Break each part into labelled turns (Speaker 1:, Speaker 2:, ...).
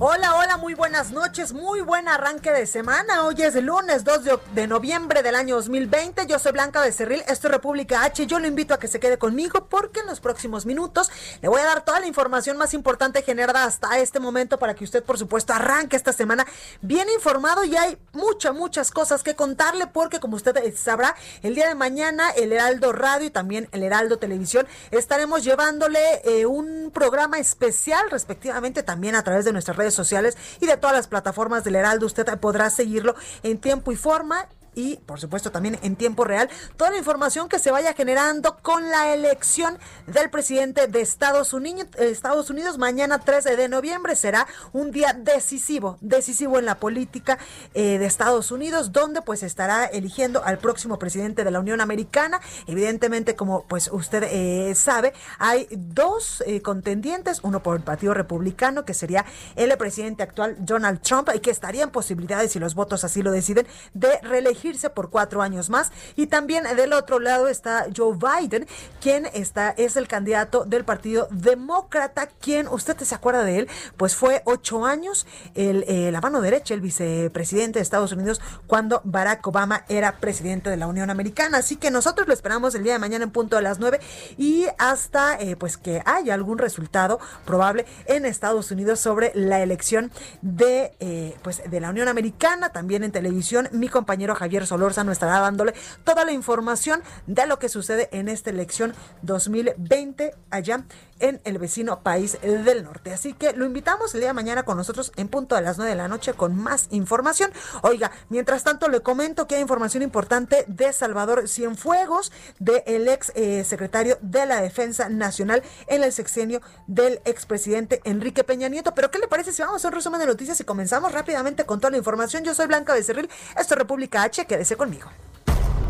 Speaker 1: Hola, hola, muy buenas noches, muy buen arranque de semana. Hoy es lunes 2 de, de, noviembre del año 2020. Yo soy Blanca Becerril, esto es República H. Yo lo invito a que se quede conmigo porque en los próximos minutos le voy a dar toda la información más importante generada hasta este momento para que usted, por supuesto, arranque esta semana bien informado y hay muchas, muchas cosas que contarle porque, como usted sabrá, el día de mañana el Heraldo Radio y también el Heraldo Televisión estaremos llevándole eh, un programa especial, respectivamente, también a través de nuestras redes sociales y de todas las plataformas del Heraldo. Usted podrá seguirlo en tiempo y forma y por supuesto también en tiempo real toda la información que se vaya generando con la elección del presidente de Estados Unidos. Estados Unidos mañana 13 de noviembre será un día decisivo, decisivo en la política eh, de Estados Unidos, donde pues estará eligiendo al próximo presidente de la Unión Americana. Evidentemente, como pues usted eh, sabe, hay dos eh, contendientes, uno por el Partido Republicano, que sería el presidente actual Donald Trump, y que estaría en posibilidades, si los votos así lo deciden, de reelegir por cuatro años más. Y también del otro lado está Joe Biden, quien está, es el candidato del Partido Demócrata, quien, usted se acuerda de él, pues fue ocho años el, eh, la mano derecha, el vicepresidente de Estados Unidos, cuando Barack Obama era presidente de la Unión Americana. Así que nosotros lo esperamos el día de mañana en punto de las nueve y hasta eh, pues que haya algún resultado probable en Estados Unidos sobre la elección de eh, pues de la Unión Americana, también en televisión. Mi compañero Javier Solórzano estará dándole toda la información de lo que sucede en esta elección 2020 allá en el vecino país del norte. Así que lo invitamos el día de mañana con nosotros en punto de las 9 de la noche con más información. Oiga, mientras tanto le comento que hay información importante de Salvador Cienfuegos, del ex eh, secretario de la Defensa Nacional en el sexenio del expresidente Enrique Peña Nieto. Pero ¿qué le parece si vamos a un resumen de noticias y comenzamos rápidamente con toda la información? Yo soy Blanca Becerril, esto es República H, quédese conmigo.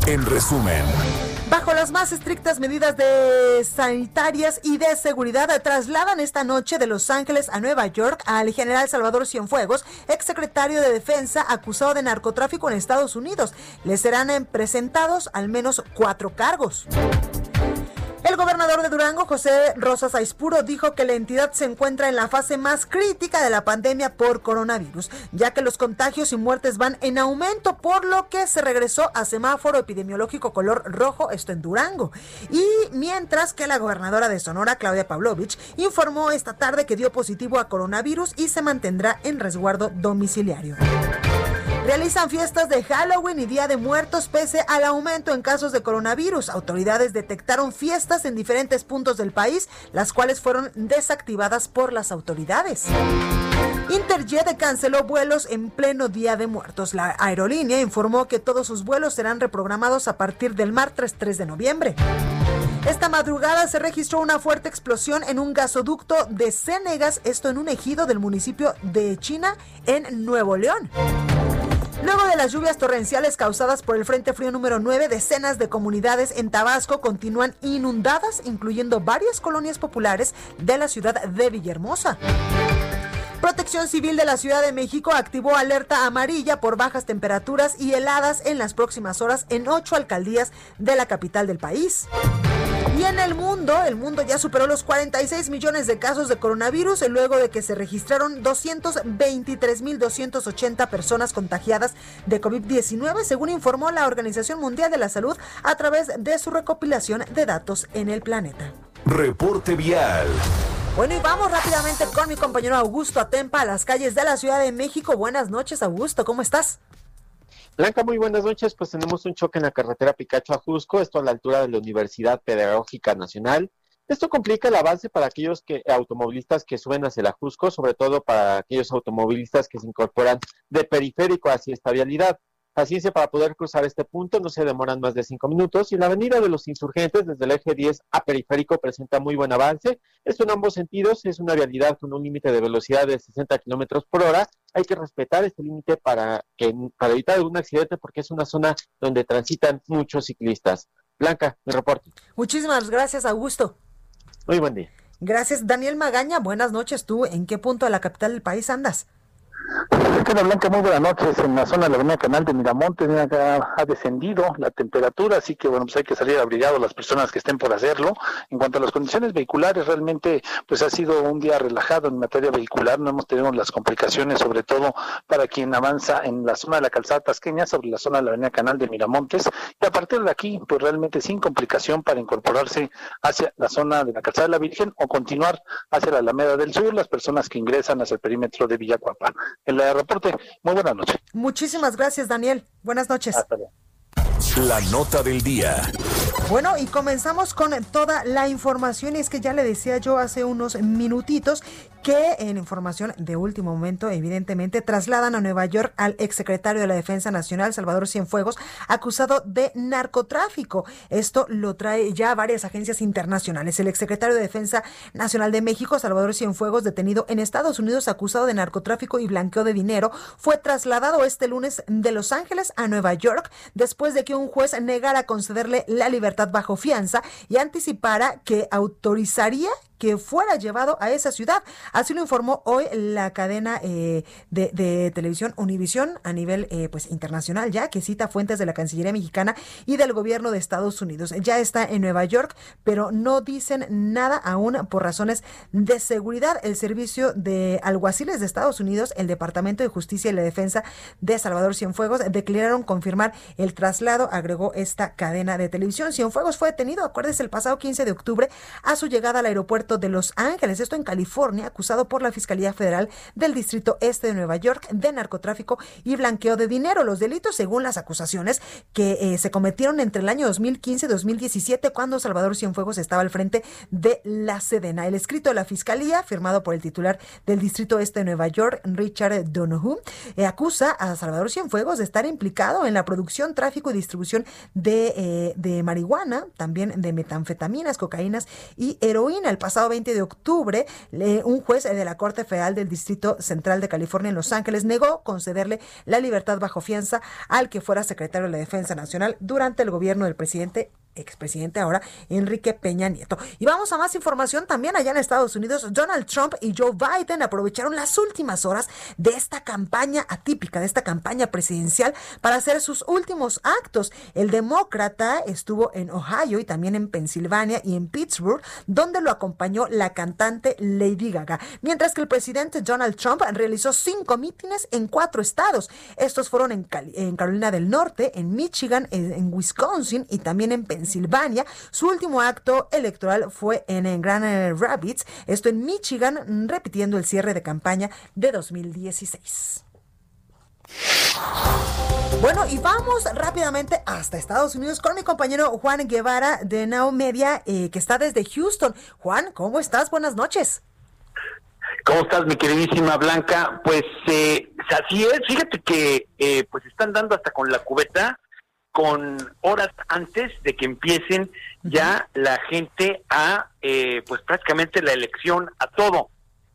Speaker 2: En resumen.
Speaker 1: Bajo las más estrictas medidas de sanitarias y de seguridad, trasladan esta noche de Los Ángeles a Nueva York al general Salvador Cienfuegos, exsecretario de Defensa acusado de narcotráfico en Estados Unidos. Le serán presentados al menos cuatro cargos. El gobernador de Durango, José Rosas Aispuro, dijo que la entidad se encuentra en la fase más crítica de la pandemia por coronavirus, ya que los contagios y muertes van en aumento, por lo que se regresó a semáforo epidemiológico color rojo, esto en Durango. Y mientras que la gobernadora de Sonora, Claudia Pavlovich, informó esta tarde que dio positivo a coronavirus y se mantendrá en resguardo domiciliario. Realizan fiestas de Halloween y Día de Muertos pese al aumento en casos de coronavirus. Autoridades detectaron fiestas en diferentes puntos del país, las cuales fueron desactivadas por las autoridades. Interjet canceló vuelos en pleno Día de Muertos. La aerolínea informó que todos sus vuelos serán reprogramados a partir del martes 3 de noviembre. Esta madrugada se registró una fuerte explosión en un gasoducto de Cenegas, esto en un ejido del municipio de China, en Nuevo León. Luego de las lluvias torrenciales causadas por el Frente Frío número 9, decenas de comunidades en Tabasco continúan inundadas, incluyendo varias colonias populares de la ciudad de Villahermosa. Protección Civil de la Ciudad de México activó alerta amarilla por bajas temperaturas y heladas en las próximas horas en ocho alcaldías de la capital del país. Y en el mundo, el mundo ya superó los 46 millones de casos de coronavirus luego de que se registraron 223.280 personas contagiadas de COVID-19, según informó la Organización Mundial de la Salud a través de su recopilación de datos en el planeta.
Speaker 2: Reporte vial.
Speaker 1: Bueno, y vamos rápidamente con mi compañero Augusto Atempa a las calles de la Ciudad de México. Buenas noches, Augusto, ¿cómo estás?
Speaker 3: Blanca, muy buenas noches. Pues tenemos un choque en la carretera Picacho a Jusco, esto a la altura de la Universidad Pedagógica Nacional. Esto complica el avance para aquellos que, automovilistas que suben hacia el Ajusco, sobre todo para aquellos automovilistas que se incorporan de periférico hacia esta vialidad. Paciencia para poder cruzar este punto, no se demoran más de cinco minutos y la avenida de los insurgentes desde el eje 10 a periférico presenta muy buen avance. Esto en ambos sentidos es una vialidad con un límite de velocidad de 60 kilómetros por hora. Hay que respetar este límite para, que, para evitar algún accidente porque es una zona donde transitan muchos ciclistas. Blanca, mi reporte.
Speaker 1: Muchísimas gracias, Augusto.
Speaker 3: Muy buen día.
Speaker 1: Gracias, Daniel Magaña. Buenas noches. ¿Tú en qué punto de la capital del país andas?
Speaker 4: Blanca, muy buenas noches. En la zona de la avenida Canal de Miramontes ha descendido la temperatura, así que bueno, pues hay que salir abrigados las personas que estén por hacerlo. En cuanto a las condiciones vehiculares, realmente pues ha sido un día relajado en materia vehicular, no hemos tenido las complicaciones, sobre todo para quien avanza en la zona de la calzada tasqueña, sobre la zona de la avenida Canal de Miramontes, y a partir de aquí, pues realmente sin complicación para incorporarse hacia la zona de la calzada de la Virgen o continuar hacia la Alameda del Sur, las personas que ingresan hacia el perímetro de Villacuapa el reporte. Muy buenas noches.
Speaker 1: Muchísimas gracias, Daniel. Buenas noches.
Speaker 2: La nota del día.
Speaker 1: Bueno, y comenzamos con toda la información. Y es que ya le decía yo hace unos minutitos que en información de último momento, evidentemente, trasladan a Nueva York al exsecretario de la Defensa Nacional, Salvador Cienfuegos, acusado de narcotráfico. Esto lo trae ya varias agencias internacionales. El exsecretario de Defensa Nacional de México, Salvador Cienfuegos, detenido en Estados Unidos acusado de narcotráfico y blanqueo de dinero, fue trasladado este lunes de Los Ángeles a Nueva York después de que un juez negara concederle la libertad bajo fianza y anticipara que autorizaría que fuera llevado a esa ciudad. Así lo informó hoy la cadena eh, de, televisión Univisión a nivel eh, pues internacional ya, que cita fuentes de la Cancillería mexicana y del gobierno de Estados Unidos. Ya está en Nueva York, pero no dicen nada aún por razones de seguridad. El servicio de alguaciles de Estados Unidos, el Departamento de Justicia y la Defensa de Salvador Cienfuegos declararon confirmar el traslado, agregó esta cadena de televisión. Cienfuegos fue detenido, acuérdese, el pasado 15 de octubre a su llegada al aeropuerto de Los Ángeles, esto en California, acusado por la Fiscalía Federal del Distrito Este de Nueva York de narcotráfico y blanqueo de dinero. Los delitos, según las acusaciones, que eh, se cometieron entre el año 2015 y 2017, cuando Salvador Cienfuegos estaba al frente de la Sedena. El escrito de la Fiscalía, firmado por el titular del Distrito Este de Nueva York, Richard Donoghue, eh, acusa a Salvador Cienfuegos de estar implicado en la producción, tráfico y distribución de, eh, de marihuana, también de metanfetaminas, cocaínas y heroína. El pasado 20 de octubre, un juez de la Corte Federal del Distrito Central de California en Los Ángeles negó concederle la libertad bajo fianza al que fuera secretario de la Defensa Nacional durante el gobierno del presidente expresidente ahora, Enrique Peña Nieto. Y vamos a más información también allá en Estados Unidos. Donald Trump y Joe Biden aprovecharon las últimas horas de esta campaña atípica, de esta campaña presidencial, para hacer sus últimos actos. El demócrata estuvo en Ohio y también en Pensilvania y en Pittsburgh, donde lo acompañó la cantante Lady Gaga. Mientras que el presidente Donald Trump realizó cinco mítines en cuatro estados. Estos fueron en, en Carolina del Norte, en Michigan, en Wisconsin y también en Pensilvania Pensilvania. Su último acto electoral fue en Grand Rapids, esto en Michigan, repitiendo el cierre de campaña de 2016. Bueno, y vamos rápidamente hasta Estados Unidos con mi compañero Juan Guevara de Now Media, eh, que está desde Houston. Juan, ¿cómo estás? Buenas noches.
Speaker 5: ¿Cómo estás, mi queridísima Blanca? Pues eh, así es, fíjate que eh, pues están dando hasta con la cubeta con horas antes de que empiecen ya la gente a, eh, pues prácticamente la elección a todo.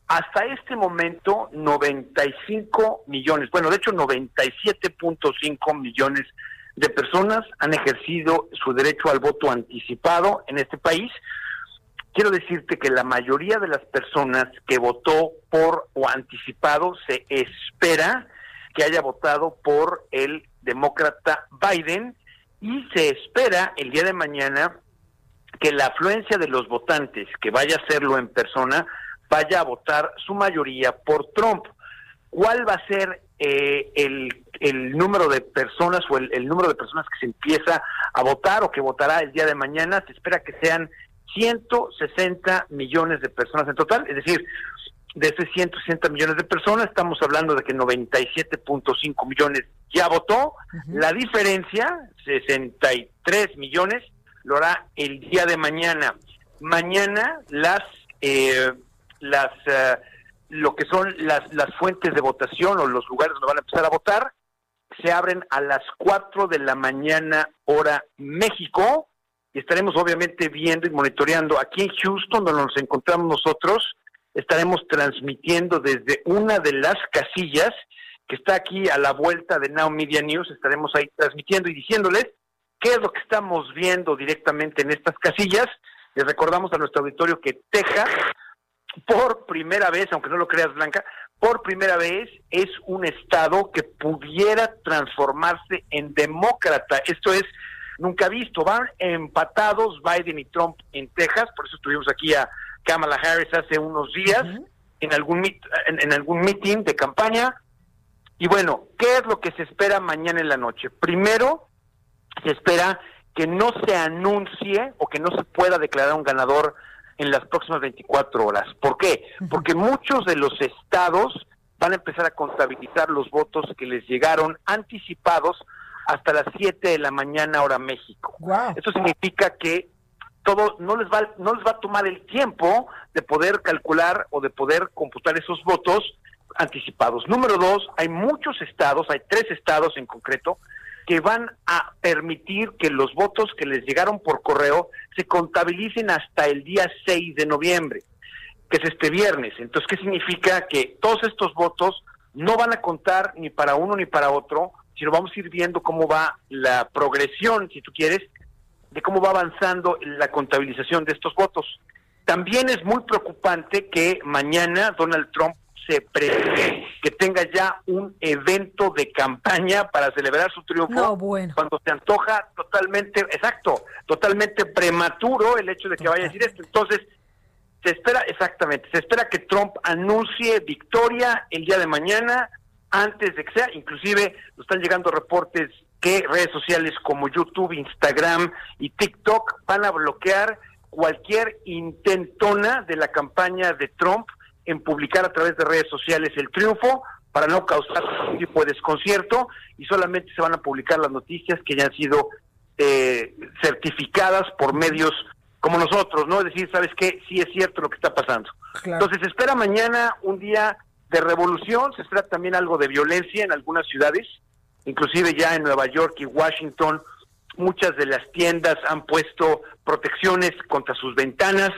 Speaker 5: Hasta este momento, 95 millones, bueno, de hecho 97.5 millones de personas han ejercido su derecho al voto anticipado en este país. Quiero decirte que la mayoría de las personas que votó por o anticipado se espera que haya votado por el demócrata Biden y se espera el día de mañana que la afluencia de los votantes que vaya a hacerlo en persona vaya a votar su mayoría por Trump. ¿Cuál va a ser eh, el, el, número de personas o el, el, número de personas que se empieza a votar o que votará el día de mañana? Se espera que sean 160 millones de personas en total, es decir, de esos 160 millones de personas, estamos hablando de que 97.5 millones ya votó. La diferencia, 63 millones, lo hará el día de mañana. mañana las eh, las eh, lo que son las, las fuentes de votación o los lugares donde van a empezar a votar se abren a las 4 de la mañana hora México y estaremos obviamente viendo y monitoreando aquí en Houston donde nos encontramos nosotros estaremos transmitiendo desde una de las casillas que está aquí a la vuelta de Now Media News estaremos ahí transmitiendo y diciéndoles qué es lo que estamos viendo directamente en estas casillas les recordamos a nuestro auditorio que Texas por primera vez, aunque no lo creas Blanca, por primera vez es un estado que pudiera transformarse en demócrata. Esto es nunca visto. Van empatados Biden y Trump en Texas, por eso estuvimos aquí a Kamala Harris hace unos días en algún en, algún meeting de campaña. Y bueno, ¿qué es lo que se espera mañana en la noche? Primero, se espera que no se anuncie o que no se pueda declarar un ganador en las próximas 24 horas. ¿Por qué? Porque muchos de los estados van a empezar a contabilizar los votos que les llegaron anticipados hasta las 7 de la mañana hora México. Eso significa que todo no les va no les va a tomar el tiempo de poder calcular o de poder computar esos votos anticipados. Número dos, hay muchos estados, hay tres estados en concreto que van a permitir que los votos que les llegaron por correo se contabilicen hasta el día 6 de noviembre, que es este viernes. Entonces, ¿qué significa? Que todos estos votos no van a contar ni para uno ni para otro, sino vamos a ir viendo cómo va la progresión, si tú quieres, de cómo va avanzando la contabilización de estos votos. También es muy preocupante que mañana Donald Trump se prevé que tenga ya un evento de campaña para celebrar su triunfo cuando se antoja totalmente, exacto, totalmente prematuro el hecho de que vaya a decir esto. Entonces, se espera, exactamente, se espera que Trump anuncie victoria el día de mañana, antes de que sea, inclusive nos están llegando reportes que redes sociales como YouTube, Instagram y TikTok van a bloquear cualquier intentona de la campaña de Trump en publicar a través de redes sociales el triunfo para no causar ningún tipo de desconcierto y solamente se van a publicar las noticias que ya han sido eh, certificadas por medios como nosotros, ¿no? Es decir, ¿sabes qué? Sí es cierto lo que está pasando. Entonces se espera mañana un día de revolución, se espera también algo de violencia en algunas ciudades, inclusive ya en Nueva York y Washington, muchas de las tiendas han puesto protecciones contra sus ventanas,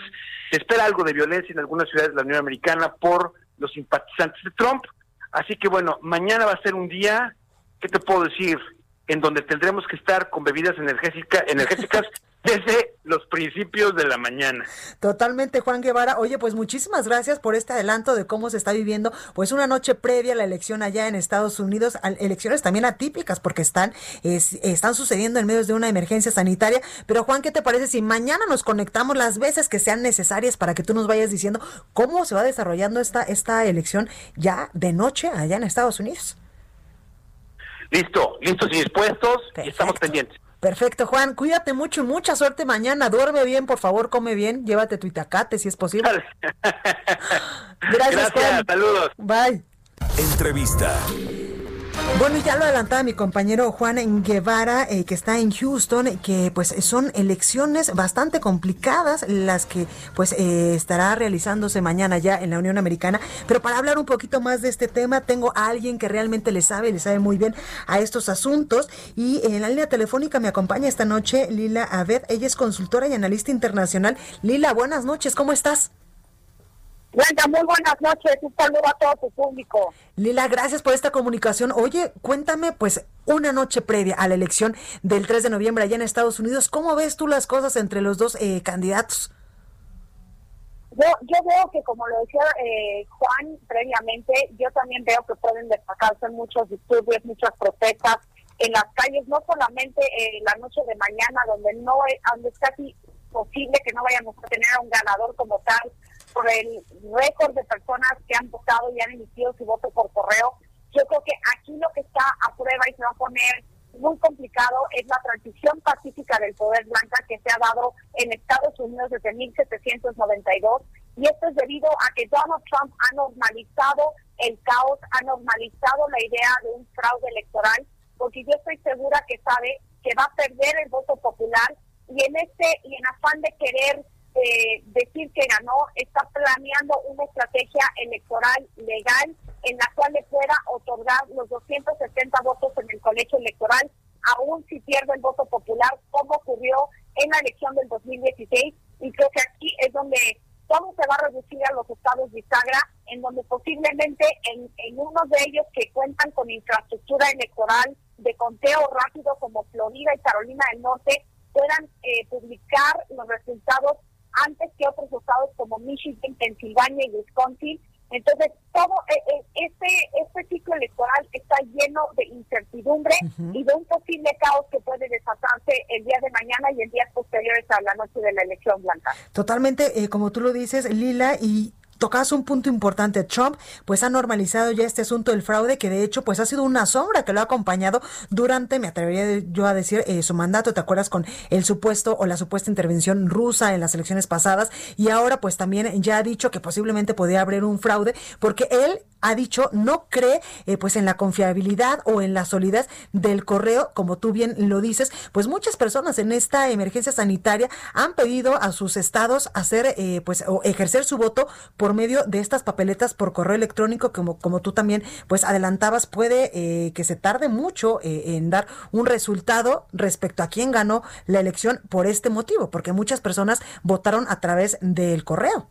Speaker 5: se espera algo de violencia en algunas ciudades de la Unión Americana por los simpatizantes de Trump. Así que bueno, mañana va a ser un día, ¿qué te puedo decir? En donde tendremos que estar con bebidas energéticas, energéticas desde los principios de la mañana.
Speaker 1: Totalmente, Juan Guevara. Oye, pues muchísimas gracias por este adelanto de cómo se está viviendo, pues una noche previa a la elección allá en Estados Unidos, elecciones también atípicas porque están, están sucediendo en medio de una emergencia sanitaria. Pero Juan, ¿qué te parece si mañana nos conectamos las veces que sean necesarias para que tú nos vayas diciendo cómo se va desarrollando esta, esta elección ya de noche allá en Estados Unidos?
Speaker 5: Listo, listos y dispuestos y estamos pendientes.
Speaker 1: Perfecto, Juan. Cuídate mucho y mucha suerte mañana. Duerme bien, por favor, come bien. Llévate tu itacate si es posible.
Speaker 5: Gracias, Gracias Saludos.
Speaker 1: Bye.
Speaker 2: Entrevista.
Speaker 1: Bueno, ya lo adelantaba mi compañero Juan Guevara, eh, que está en Houston, que pues son elecciones bastante complicadas las que pues eh, estará realizándose mañana ya en la Unión Americana. Pero para hablar un poquito más de este tema, tengo a alguien que realmente le sabe, le sabe muy bien a estos asuntos. Y en la línea telefónica me acompaña esta noche Lila Aved. Ella es consultora y analista internacional. Lila, buenas noches, ¿cómo estás?
Speaker 6: Blanca, muy buenas noches. Un saludo a todo tu público.
Speaker 1: Lila, gracias por esta comunicación. Oye, cuéntame, pues, una noche previa a la elección del 3 de noviembre allá en Estados Unidos, ¿cómo ves tú las cosas entre los dos eh, candidatos?
Speaker 6: Yo, yo veo que, como lo decía eh, Juan previamente, yo también veo que pueden destacarse muchos disturbios, muchas protestas en las calles, no solamente eh, la noche de mañana, donde no donde es casi posible que no vayamos a tener a un ganador como tal, por el récord de personas que han votado y han emitido su voto por correo. Yo creo que aquí lo que está a prueba y se va a poner muy complicado es la transición pacífica del poder blanca que se ha dado en Estados Unidos desde 1792 y esto es debido a que Donald Trump ha normalizado el caos, ha normalizado la idea de un fraude electoral, porque yo estoy segura que sabe que va a perder el voto popular y en este y en afán de querer eh, decir que ganó, está planeando una estrategia electoral legal en la cual le pueda otorgar los 270 votos en el colegio electoral, aún si pierde el voto popular, como ocurrió en la elección del 2016. Y creo que aquí es donde todo se va a reducir a los estados de Isagra, en donde posiblemente en, en uno de ellos que cuentan con infraestructura electoral de conteo rápido como Florida y Carolina del Norte puedan eh, publicar los resultados antes que otros estados como Michigan, Pensilvania y Wisconsin. Entonces, todo eh, eh, este, este ciclo electoral está lleno de incertidumbre y de un posible caos que puede desatarse el día de mañana y en días posteriores a la noche de la elección blanca.
Speaker 1: Totalmente, como tú lo dices, Lila, y tocas un punto importante. Trump pues ha normalizado ya este asunto del fraude que de hecho pues ha sido una sombra que lo ha acompañado durante, me atrevería yo a decir, eh, su mandato. ¿Te acuerdas con el supuesto o la supuesta intervención rusa en las elecciones pasadas? Y ahora pues también ya ha dicho que posiblemente podría haber un fraude porque él ha dicho no cree eh, pues en la confiabilidad o en la solidez del correo, como tú bien lo dices, pues muchas personas en esta emergencia sanitaria han pedido a sus estados hacer eh, pues o ejercer su voto por medio de estas papeletas por correo electrónico, como, como tú también pues adelantabas, puede eh, que se tarde mucho en dar un resultado respecto a quién ganó la elección por este motivo, porque muchas personas votaron a través del correo.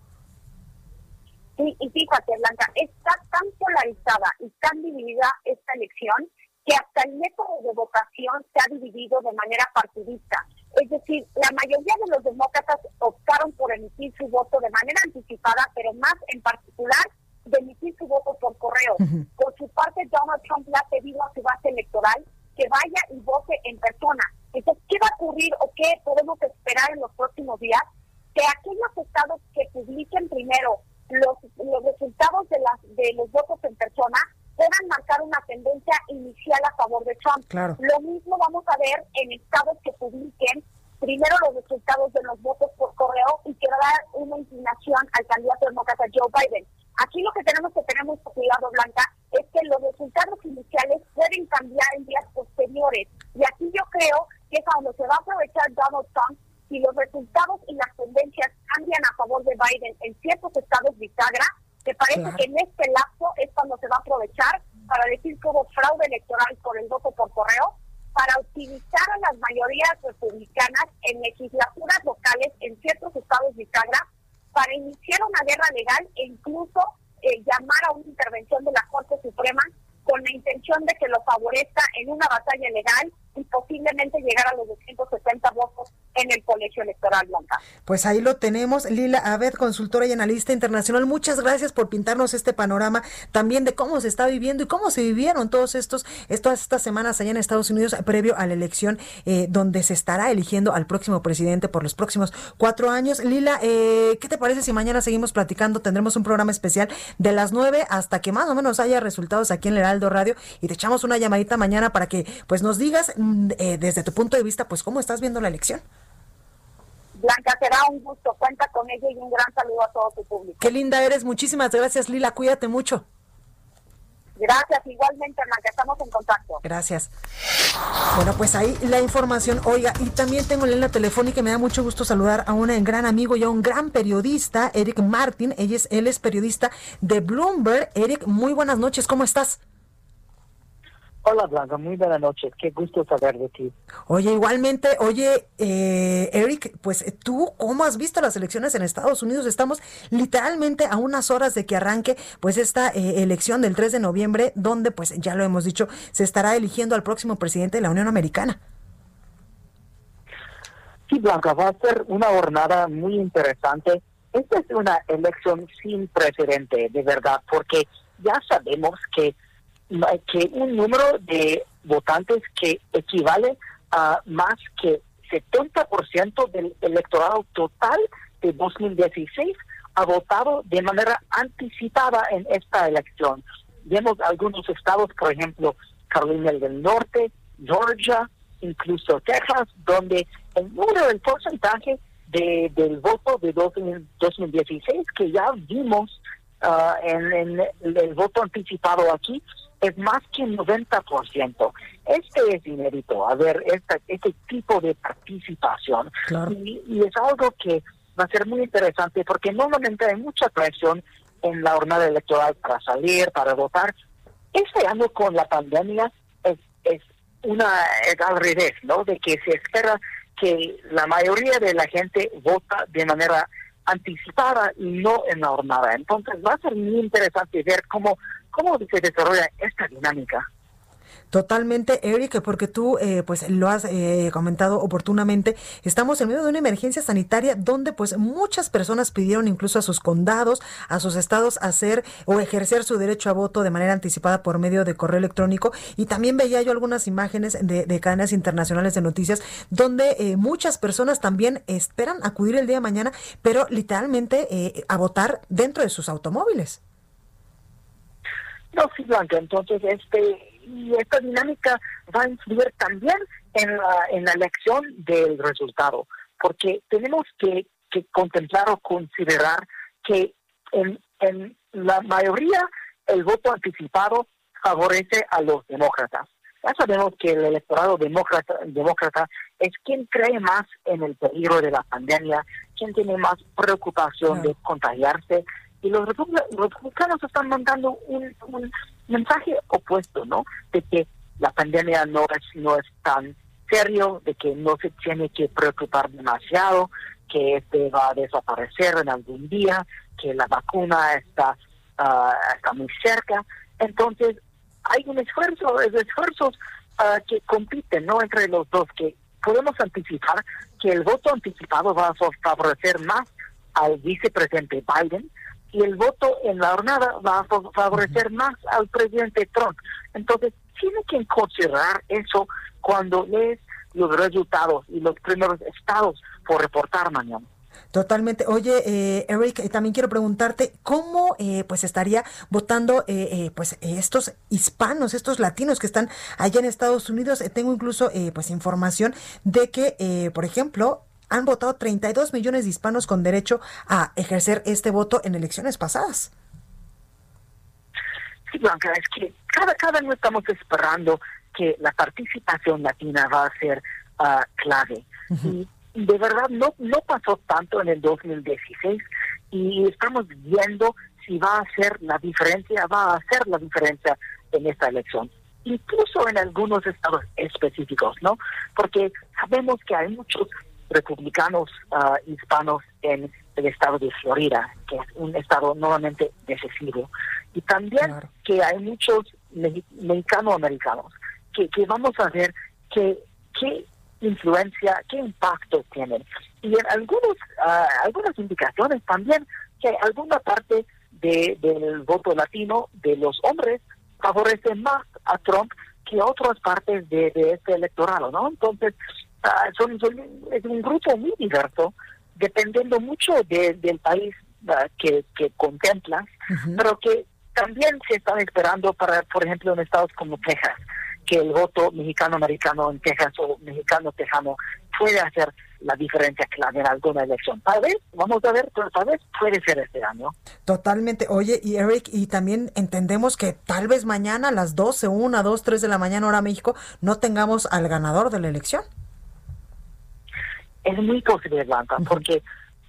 Speaker 6: Y, y fíjate, Blanca, está tan polarizada y tan dividida esta elección que hasta el método de votación se ha dividido de manera partidista. Es decir, la mayoría de los demócratas optaron por emitir su voto de manera anticipada, pero más en particular de emitir su voto por correo. Por su parte, Donald Trump le ha pedido a su base electoral que vaya y vote en persona. Entonces, ¿qué va a ocurrir o qué podemos esperar en los próximos días? Que aquellos estados que publiquen primero los, los resultados de, las, de los votos en persona puedan marcar una tendencia inicial a favor de Trump. Lo mismo vamos a ver en estados que publiquen primero los resultados de los votos por correo y que va a dar una inclinación al candidato demócrata Joe Biden. Aquí lo que tenemos que tener mucho cuidado, Blanca, es que los resultados iniciales pueden cambiar en días posteriores. Y aquí yo creo que es a donde se va a aprovechar Donald Trump si los resultados y las tendencias cambian a favor de Biden en ciertos estados bisagra, me parece que en este lapso es cuando se va a aprovechar para decir que hubo fraude electoral por el voto por correo, para utilizar a las mayorías republicanas en legislaturas locales en ciertos estados bisagra, para iniciar una guerra legal e incluso eh, llamar a una intervención de la Corte Suprema con la intención de que lo favorezca en una batalla legal y posiblemente llegar a los 270 votos en el colegio electoral blanca.
Speaker 1: Pues ahí lo tenemos, Lila Abed, consultora y analista internacional. Muchas gracias por pintarnos este panorama también de cómo se está viviendo y cómo se vivieron todos estos, todas estas semanas allá en Estados Unidos previo a la elección eh, donde se estará eligiendo al próximo presidente por los próximos cuatro años. Lila, eh, ¿qué te parece si mañana seguimos platicando? Tendremos un programa especial de las nueve hasta que más o menos haya resultados aquí en el Heraldo Radio y te echamos una llamadita mañana para que pues nos digas mm, eh, desde tu punto de vista pues cómo estás viendo la elección.
Speaker 6: Blanca, será un gusto. Cuenta con ella y un gran saludo a todo tu público.
Speaker 1: Qué linda eres. Muchísimas gracias, Lila. Cuídate mucho.
Speaker 6: Gracias, igualmente, Blanca. Estamos en contacto.
Speaker 1: Gracias. Bueno, pues ahí la información. Oiga, y también tengo en la telefónica me da mucho gusto saludar a un gran amigo y a un gran periodista, Eric Martin. Él es, él es periodista de Bloomberg. Eric, muy buenas noches. ¿Cómo estás?
Speaker 7: Hola Blanca, muy buenas noches, qué gusto saber de ti.
Speaker 1: Oye, igualmente, oye, eh, Eric, pues tú, ¿cómo has visto las elecciones en Estados Unidos? Estamos literalmente a unas horas de que arranque pues esta eh, elección del 3 de noviembre, donde pues ya lo hemos dicho, se estará eligiendo al próximo presidente de la Unión Americana.
Speaker 7: Sí, Blanca, va a ser una jornada muy interesante. Esta es una elección sin precedente, de verdad, porque ya sabemos que que un número de votantes que equivale a más que 70% del electorado total de 2016 ha votado de manera anticipada en esta elección. Vemos algunos estados, por ejemplo, Carolina del Norte, Georgia, incluso Texas, donde el número, el porcentaje de, del voto de 2016 que ya vimos ah, en, el voto anticipado aquí es más que un 90%. Este es inédito, a ver, este, este tipo de participación. Y, es algo que va a ser muy interesante porque normalmente hay mucha presión en la jornada electoral para salir, para votar. Este año con la pandemia es, es una es al revés, ¿no? De que se espera que la mayoría de la gente vota de manera anticipada y no en la jornada. Entonces va a ser muy interesante ver cómo, cómo se desarrolla esta dinámica.
Speaker 1: Totalmente, Eric, porque tú eh, pues lo has eh, comentado oportunamente. Estamos en medio de una emergencia sanitaria donde pues muchas personas pidieron incluso a sus condados, a sus estados hacer o ejercer su derecho a voto de manera anticipada por medio de correo electrónico. Y también veía yo algunas imágenes de, cadenas internacionales de noticias donde eh, muchas personas también esperan acudir el día de mañana, pero literalmente a votar dentro de sus automóviles.
Speaker 7: No, sí, Blanca, entonces este y esta dinámica va a influir también en la, en la elección del resultado, porque tenemos que, contemplar o considerar que en, en la mayoría el voto anticipado favorece a los demócratas. Ya sabemos que el electorado demócrata, demócrata es quien cree más en el peligro de la pandemia, quien tiene más preocupación de contagiarse, y los republicanos están mandando un, mensaje opuesto, ¿no? De que la pandemia no es, no es tan serio, de que no se tiene que preocupar demasiado, que este va a desaparecer en algún día, que la vacuna está, uh, está muy cerca. Entonces, hay un esfuerzo, es esfuerzos uh, que compiten, ¿no? Entre los dos, que podemos anticipar que el voto anticipado va a favorecer más al vicepresidente Biden, y el voto en la jornada va a favorecer más al presidente Trump. Entonces, tiene que considerar eso cuando lees los resultados y los primeros estados por reportar mañana.
Speaker 1: Totalmente. Oye, eh, Eric, eh, también quiero preguntarte cómo eh, pues estaría votando eh, pues estos hispanos, estos latinos que están allá en Estados Unidos. tengo incluso pues información de que, por ejemplo, han votado 32 millones de hispanos con derecho a ejercer este voto en elecciones pasadas.
Speaker 7: Sí, Blanca, es que cada, cada año estamos esperando que la participación latina va a ser ah, clave. Y de verdad no, no pasó tanto en el 2016 y estamos viendo si va a hacer la diferencia, va a hacer la diferencia en esta elección incluso en algunos estados específicos, ¿no? Porque sabemos que hay muchos republicanos uh, hispanos en el estado de Florida, que es un estado nuevamente decisivo. Y también que hay muchos mexicano-americanos, que, que vamos a ver que, qué influencia, qué impacto tienen. Y en algunos, uh, algunas indicaciones también que alguna parte de, del voto latino de los hombres favorece más a Trump que otras partes de, de este electorado, ¿no? Entonces, Ah, son, es un grupo muy diverso, dependiendo mucho del país que, que contemplas, pero que también se están esperando para, por ejemplo, en estados como Texas, que el voto mexicano-americano en Texas o mexicano-tejano puede hacer la diferencia clave en alguna elección. Tal vez, vamos a ver, pero tal vez puede ser este año.
Speaker 1: Totalmente. Oye, y Eric, y también entendemos que tal vez mañana a las 12, 1, 2, 3 de la mañana hora México no tengamos al ganador de la elección
Speaker 7: es muy posible, Blanca, porque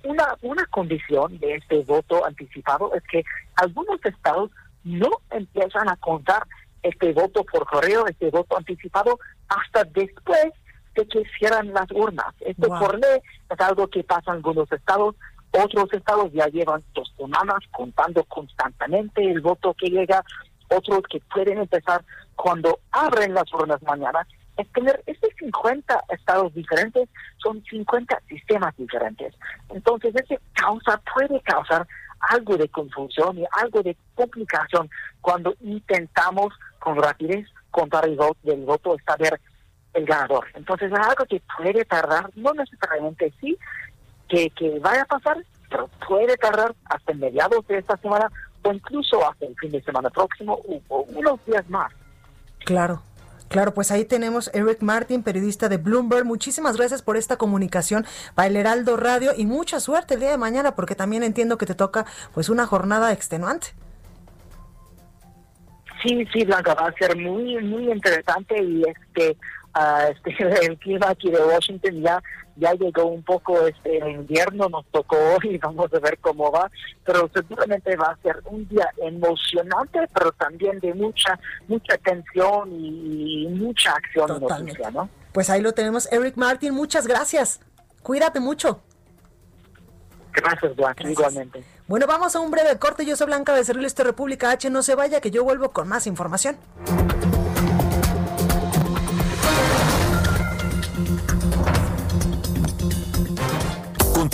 Speaker 7: una, una condición de este voto anticipado es que algunos estados no empiezan a contar este voto por correo, este voto anticipado, hasta después de que cierran las urnas. Esto por ley es algo que pasa en algunos estados. Otros estados ya llevan dos semanas contando constantemente el voto que llega. Otros que pueden empezar cuando abren las urnas mañana es tener estos 50 estados diferentes, son 50 sistemas diferentes. Entonces, ese causa puede causar algo de confusión y algo de complicación cuando intentamos con rapidez contar el voto del voto saber el ganador. Entonces, es algo que puede tardar, no necesariamente sí, que, que vaya a pasar, pero puede tardar hasta mediados de esta semana o incluso hasta el fin de semana próximo o unos días más.
Speaker 1: Claro, Claro, pues ahí tenemos Eric Martin, periodista de Bloomberg. Muchísimas gracias por esta comunicación para el Heraldo Radio y mucha suerte el día de mañana porque también entiendo que te toca pues una jornada extenuante.
Speaker 7: Sí, sí, Blanca, va a ser muy, muy interesante y este este, el clima aquí de Washington ya ya llegó un poco este invierno, nos tocó hoy, vamos a ver cómo va, pero seguramente va a ser un día emocionante, pero también de mucha mucha tensión y, mucha acción noticia, ¿no?
Speaker 1: Pues ahí lo tenemos, Eric Martin, muchas gracias. Cuídate mucho.
Speaker 7: Gracias, Blanca, igualmente.
Speaker 1: Bueno, vamos a un breve corte. Yo soy Blanca Becerril, esto República H. No se vaya, que yo vuelvo con más información.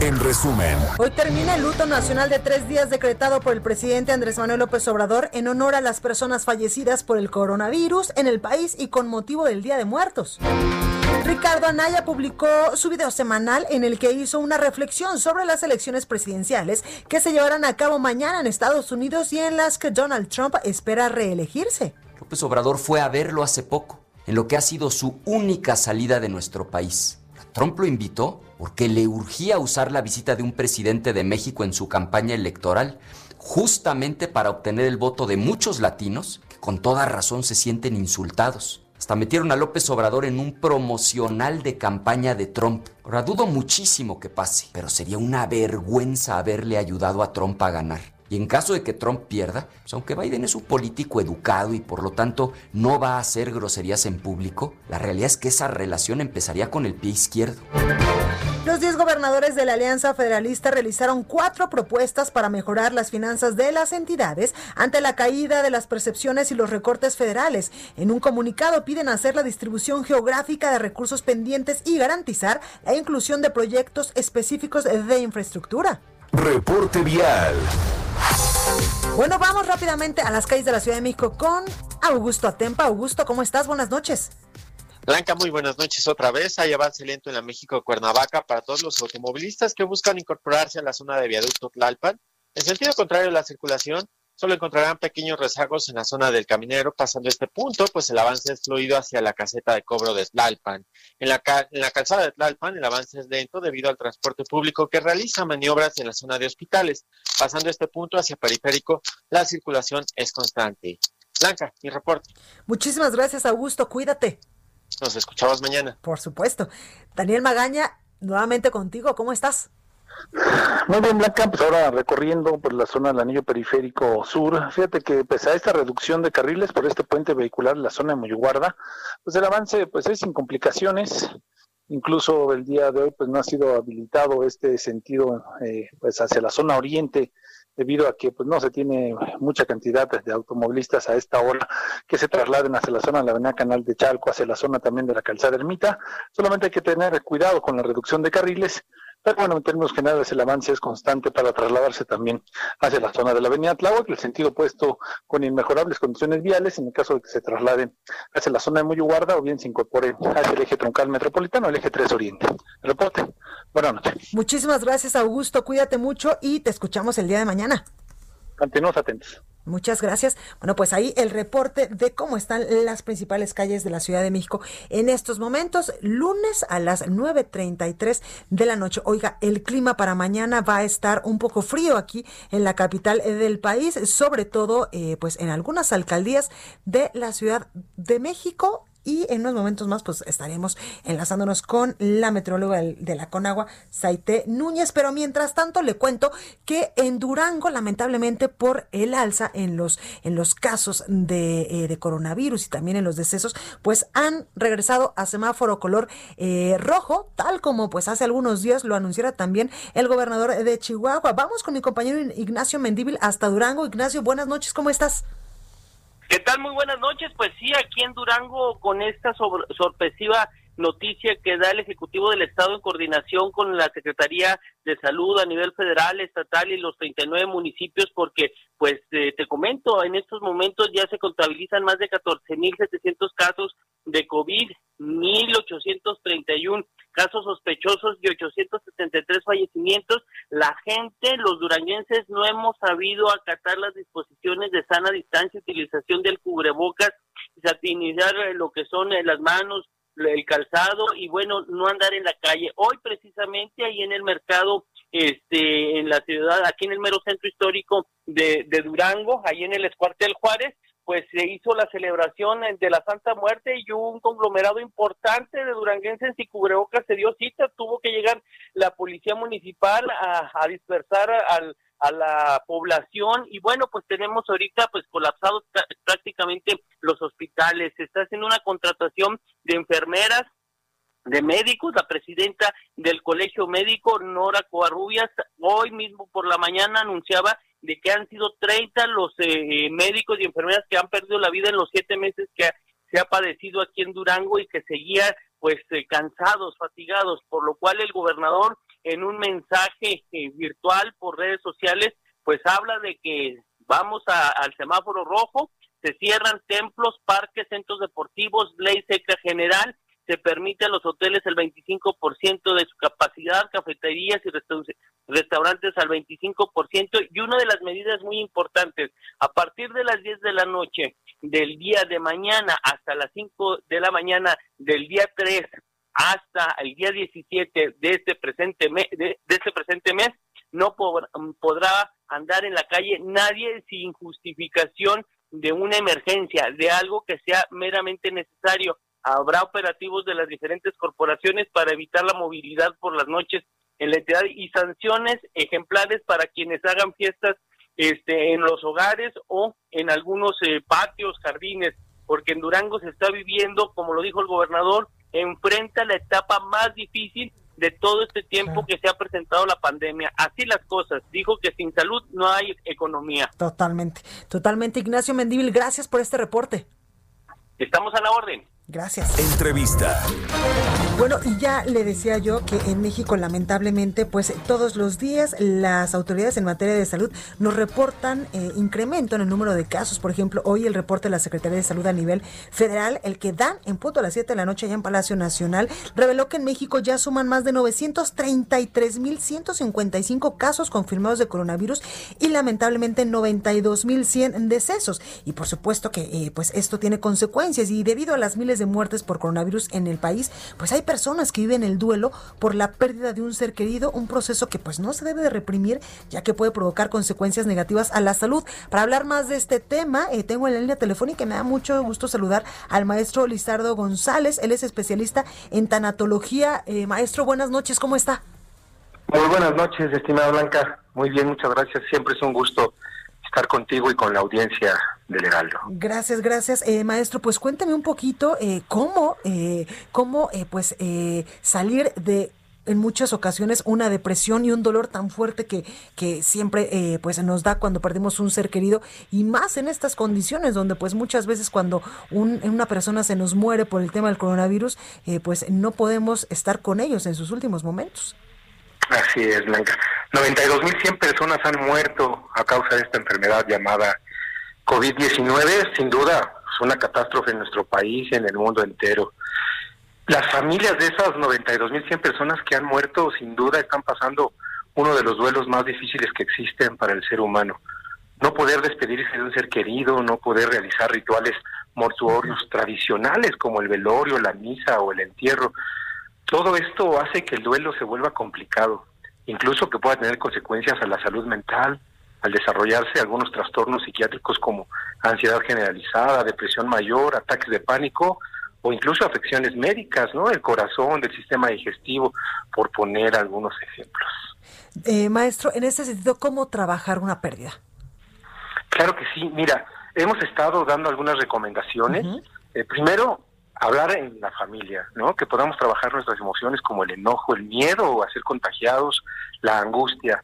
Speaker 2: en resumen.
Speaker 1: Hoy termina el luto nacional de tres días decretado por el presidente Andrés Manuel López Obrador en honor a las personas fallecidas por el coronavirus en el país y con motivo del Día de Muertos. Ricardo Anaya publicó su video semanal en el que hizo una reflexión sobre las elecciones presidenciales que se llevarán a cabo mañana en Estados Unidos y en las que Donald Trump espera reelegirse.
Speaker 8: López Obrador fue a verlo hace poco, en lo que ha sido su única salida de nuestro país. Trump lo invitó porque le urgía usar la visita de un presidente de México en su campaña electoral, justamente para obtener el voto de muchos latinos que con toda razón se sienten insultados. Hasta metieron a López Obrador en un promocional de campaña de Trump. Ahora dudo muchísimo que pase, pero sería una vergüenza haberle ayudado a Trump a ganar. Y en caso de que Trump pierda, pues aunque Biden es un político educado y por lo tanto no va a hacer groserías en público, la realidad es que esa relación empezaría con el pie izquierdo.
Speaker 1: Los 10 gobernadores de la Alianza Federalista realizaron cuatro propuestas para mejorar las finanzas de las entidades ante la caída de las percepciones y los recortes federales. En un comunicado piden hacer la distribución geográfica de recursos pendientes y garantizar la inclusión de proyectos específicos de infraestructura.
Speaker 2: Reporte vial.
Speaker 1: Bueno, vamos rápidamente a las calles de la Ciudad de México con Augusto Atempa. Augusto, ¿cómo estás? Buenas noches.
Speaker 3: Blanca, muy buenas noches otra vez. Hay avance lento en la México Cuernavaca para todos los automovilistas que buscan incorporarse a la zona de viaducto Tlalpan. En sentido contrario a la circulación, solo encontrarán pequeños rezagos en la zona del caminero. Pasando este punto, pues el avance es fluido hacia la caseta de cobro de Tlalpan. En la, en la calzada de Tlalpan, el avance es lento debido al transporte público que realiza maniobras en la zona de hospitales. Pasando este punto hacia periférico, la circulación es constante. Blanca, mi reporte.
Speaker 1: Muchísimas gracias, Augusto. Cuídate.
Speaker 3: Nos escuchamos mañana.
Speaker 1: Por supuesto. Daniel Magaña, nuevamente contigo. ¿Cómo estás?
Speaker 4: Muy bien, Blanca, pues ahora recorriendo por la zona del anillo periférico sur, fíjate que pese a esta reducción de carriles por este puente vehicular en la zona de Muyuguarda, pues el avance pues es sin complicaciones, incluso el día de hoy pues no ha sido habilitado este sentido eh, pues hacia la zona oriente debido a que pues no se tiene mucha cantidad de automovilistas a esta hora que se trasladen hacia la zona de la avenida Canal de Chalco, hacia la zona también de la calzada Ermita. Solamente hay que tener cuidado con la reducción de carriles pero bueno, en términos generales el avance es constante para trasladarse también hacia la zona de la avenida Tláhuac, el sentido opuesto con inmejorables condiciones viales en el caso de que se trasladen hacia la zona de Muyuguarda o bien se incorporen hacia el eje troncal metropolitano, el eje 3 Oriente. reporte. Buenas noches.
Speaker 1: Muchísimas gracias, Augusto. Cuídate mucho y te escuchamos el día de mañana.
Speaker 4: Continuamos atentos.
Speaker 1: Muchas gracias. Bueno, pues ahí el reporte de cómo están las principales calles de la Ciudad de México en estos momentos, lunes a las 9.33 de la noche. Oiga, el clima para mañana va a estar un poco frío aquí en la capital del país, sobre todo eh, pues en algunas alcaldías de la Ciudad de México y en unos momentos más pues estaremos enlazándonos con la metróloga de la Conagua, Saite Núñez, pero mientras tanto le cuento que en Durango lamentablemente por el alza en los en los casos de, eh, coronavirus y también en los decesos pues han regresado a semáforo color eh, rojo, tal como pues hace algunos días lo anunciara también el gobernador de Chihuahua. Vamos con mi compañero Ignacio Mendíbil hasta Durango. Ignacio, buenas noches, ¿cómo estás?
Speaker 9: ¿Qué tal? Muy buenas noches. Pues sí, aquí en Durango con esta sorpresiva noticia que da el Ejecutivo del Estado en coordinación con la Secretaría de Salud a nivel federal, estatal y los 39 municipios, porque pues eh, te comento, en estos momentos ya se contabilizan más de 14.700 casos de COVID, 1.831 casos sospechosos y 873 fallecimientos. La gente, los duranguenses, no hemos sabido acatar las disposiciones de sana distancia, utilización del cubrebocas, satinizar lo que son eh, las manos, el calzado y bueno, no andar en la calle. Hoy precisamente ahí en el mercado, este, en la ciudad, aquí en el mero centro histórico de, de Durango, ahí en el Escuartel Juárez, pues se hizo la celebración de la Santa Muerte y un conglomerado importante de duranguenses y cubrebocas se dio cita, tuvo que llegar la policía municipal a, dispersar al, a la población y bueno, pues tenemos ahorita pues colapsados prácticamente los hospitales, se está haciendo una contratación de enfermeras, de médicos, la presidenta del Colegio Médico, Nora Covarrubias, hoy mismo por la mañana anunciaba de que han sido 30 los eh, médicos y enfermeras que han perdido la vida en los siete meses que se ha padecido aquí en Durango y que seguía pues eh, cansados, fatigados, por lo cual el gobernador en un mensaje eh, virtual por redes sociales pues habla de que vamos al semáforo rojo, se cierran templos, parques, centros deportivos, ley seca general se permite a los hoteles el 25% de su capacidad, cafeterías y restaurantes al 25% y una de las medidas muy importantes, a partir de las 10 de la noche del día de mañana hasta las 5 de la mañana del día 3 hasta el día 17 de este presente mes, de, este presente mes no podrá andar en la calle nadie sin justificación de una emergencia, de algo que sea meramente necesario habrá operativos de las diferentes corporaciones para evitar la movilidad por las noches en la entidad y sanciones ejemplares para quienes hagan fiestas este, en los hogares o en algunos eh, patios, jardines, porque en Durango se está viviendo, como lo dijo el gobernador, enfrenta la etapa más difícil de todo este tiempo que se ha presentado la pandemia. Así las cosas. Dijo que sin salud no hay economía.
Speaker 1: Totalmente, totalmente. Ignacio Mendívil, gracias por este reporte.
Speaker 9: Estamos a la orden.
Speaker 1: Gracias.
Speaker 2: Entrevista.
Speaker 1: Bueno, y ya le decía yo que en México lamentablemente, pues todos los días las autoridades en materia de salud nos reportan eh, incremento en el número de casos. Por ejemplo, hoy el reporte de la Secretaría de Salud a nivel federal, el que dan en punto a las 7 de la noche allá en Palacio Nacional, reveló que en México ya suman más de 933.155 casos confirmados de coronavirus y lamentablemente 92.100 decesos. Y por supuesto que eh, pues esto tiene consecuencias y debido a las miles de muertes por coronavirus en el país, pues hay personas que viven el duelo por la pérdida de un ser querido, un proceso que pues no se debe de reprimir, ya que puede provocar consecuencias negativas a la salud. Para hablar más de este tema, eh, tengo en la línea telefónica y me da mucho gusto saludar al maestro Lizardo González, él es especialista en tanatología. Eh, maestro, buenas noches, ¿cómo está?
Speaker 10: Muy buenas noches, estimada Blanca. Muy bien, muchas gracias. Siempre es un gusto estar contigo y con la audiencia del Heraldo.
Speaker 1: Gracias, gracias. Eh, maestro, pues cuéntame un poquito eh, cómo, eh, cómo eh, pues salir de en muchas ocasiones una depresión y un dolor tan fuerte que, que siempre pues nos da cuando perdemos un ser querido y más en estas condiciones donde pues muchas veces cuando un, una persona se nos muere por el tema del coronavirus pues no podemos estar con ellos en sus últimos momentos.
Speaker 10: Así es, Blanca. 92.100 personas han muerto a causa de esta enfermedad llamada COVID-19. Sin duda, es una catástrofe en nuestro país y en el mundo entero. Las familias de esas 92.100 personas que han muerto, sin duda, están pasando uno de los duelos más difíciles que existen para el ser humano. No poder despedirse de un ser querido, no poder realizar rituales mortuorios tradicionales como el velorio, la misa o el entierro, todo esto hace que el duelo se vuelva complicado, incluso que pueda tener consecuencias a la salud mental, al desarrollarse algunos trastornos psiquiátricos como ansiedad generalizada, depresión mayor, ataques de pánico o incluso afecciones médicas, ¿no? El corazón, del sistema digestivo, por poner algunos ejemplos.
Speaker 1: Eh, maestro, en ese sentido, ¿cómo trabajar una pérdida?
Speaker 10: Claro que sí. Mira, hemos estado dando algunas recomendaciones. Eh, primero, hablar en la familia, ¿no? Que podamos trabajar nuestras emociones como el enojo, el miedo a ser contagiados, la angustia,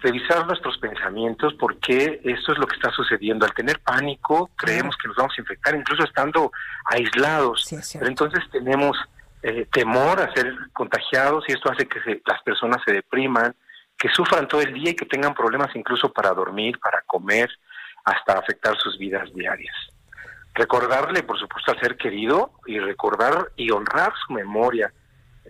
Speaker 10: revisar nuestros pensamientos porque esto es lo que está sucediendo. Al tener pánico, creemos que nos vamos a infectar, incluso estando aislados. Pero entonces tenemos eh, temor a ser contagiados y esto hace que las personas se depriman, que sufran todo el día y que tengan problemas incluso para dormir, para comer, hasta afectar sus vidas diarias. Recordarle, por supuesto, al ser querido y recordar y honrar su memoria.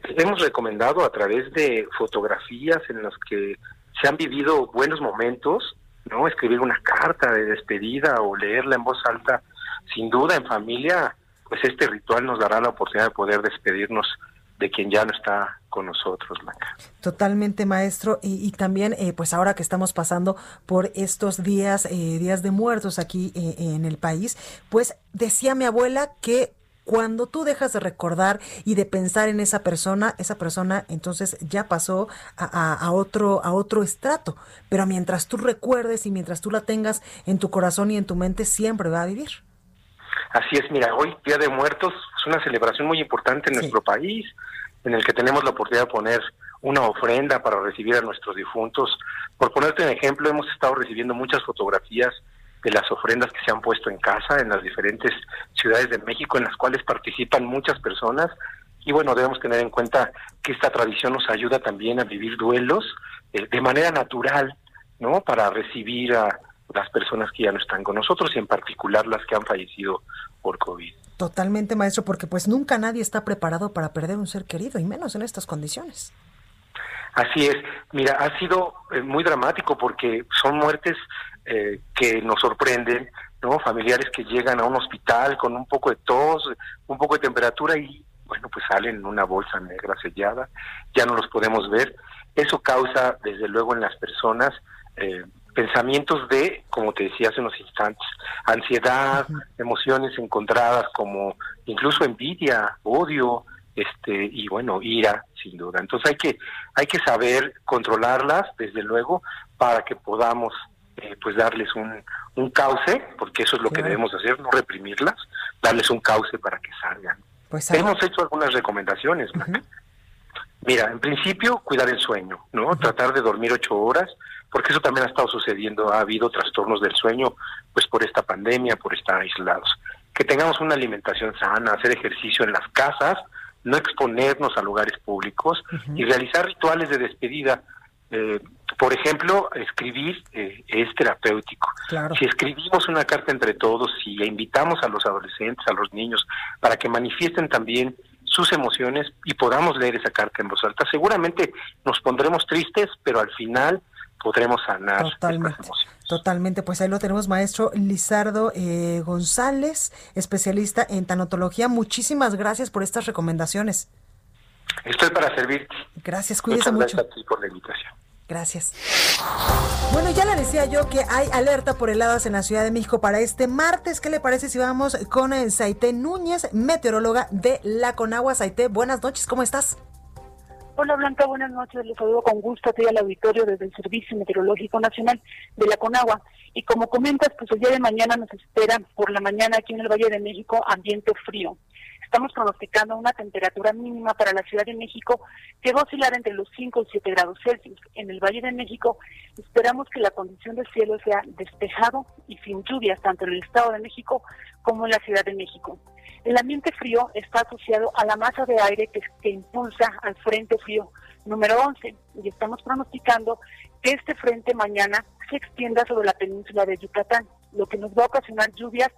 Speaker 10: Hemos recomendado a través de fotografías en las que se han vivido buenos momentos, ¿no? Escribir una carta de despedida o leerla en voz alta, sin duda en familia, pues este ritual nos dará la oportunidad de poder despedirnos de quien ya no está con nosotros, Blanca.
Speaker 1: Totalmente, maestro. Y, también, eh, pues ahora que estamos pasando por estos días, eh, días de muertos aquí eh, en el país, pues decía mi abuela que cuando tú dejas de recordar y de pensar en esa persona, esa persona entonces ya pasó a, otro a otro estrato. Pero mientras tú recuerdes y mientras tú la tengas en tu corazón y en tu mente, siempre va a vivir.
Speaker 10: Así es, mira, hoy Día de Muertos es una celebración muy importante en nuestro país, en el que tenemos la oportunidad de poner una ofrenda para recibir a nuestros difuntos. Por ponerte un ejemplo, hemos estado recibiendo muchas fotografías de las ofrendas que se han puesto en casa en las diferentes ciudades de México en las cuales participan muchas personas y bueno, debemos tener en cuenta que esta tradición nos ayuda también a vivir duelos eh, de manera natural, ¿no? Para recibir a las personas que ya no están con nosotros y en particular las que han fallecido por COVID.
Speaker 1: Totalmente, maestro, porque pues nunca nadie está preparado para perder un ser querido y menos en estas condiciones.
Speaker 10: Así es. Mira, ha sido eh, muy dramático porque son muertes eh, que nos sorprenden, ¿no? Familiares que llegan a un hospital con un poco de tos, un poco de temperatura y, bueno, pues salen en una bolsa negra sellada, ya no los podemos ver. Eso causa, desde luego, en las personas eh, pensamientos de, como te decía hace unos instantes, ansiedad, emociones encontradas como incluso envidia, odio, este y bueno ira sin duda. Entonces hay que hay que saber controlarlas desde luego para que podamos eh, pues darles un, un cauce, porque eso es lo que debemos hacer, no reprimirlas, darles un cauce para que salgan. Pues Hemos hecho algunas recomendaciones, Mira, en principio, cuidar el sueño, ¿no? Tratar de dormir ocho horas, porque eso también ha estado sucediendo, ha habido trastornos del sueño, pues por esta pandemia, por estar aislados. Que tengamos una alimentación sana, hacer ejercicio en las casas, no exponernos a lugares públicos y realizar rituales de despedida. Eh, por ejemplo, escribir eh, es terapéutico. Si escribimos una carta entre todos, y invitamos a los adolescentes, a los niños, para que manifiesten también sus emociones y podamos leer esa carta en voz alta, seguramente nos pondremos tristes, pero al final podremos sanar
Speaker 1: Totalmente. Totalmente, pues ahí lo tenemos, maestro Lizardo eh, González, especialista en tanatología. Muchísimas gracias por estas recomendaciones.
Speaker 10: Estoy para servirte.
Speaker 1: Gracias, cuídese mucho.
Speaker 10: Gracias a ti por la invitación.
Speaker 1: Gracias. Bueno, ya le decía yo que hay alerta por heladas en la Ciudad de México para este martes. ¿Qué le parece si vamos con eh, Saité Núñez, meteoróloga de La Conagua? Saité, buenas noches, ¿cómo estás?
Speaker 11: Hola Blanca, buenas noches. Les saludo con gusto a ti al auditorio desde el Servicio Meteorológico Nacional de la Conagua. Y como comentas, pues el día de mañana nos espera por la mañana aquí en el Valle de México ambiente frío. Estamos pronosticando una temperatura mínima para la Ciudad de México que va a oscilar entre los 5 y 7 grados Celsius. En el Valle de México esperamos que la condición del cielo sea despejado y sin lluvias tanto en el Estado de México como en la Ciudad de México. El ambiente frío está asociado a la masa de aire que, impulsa al frente frío número 11 y estamos pronosticando que este frente mañana se extienda sobre la península de Yucatán, lo que nos va a ocasionar lluvias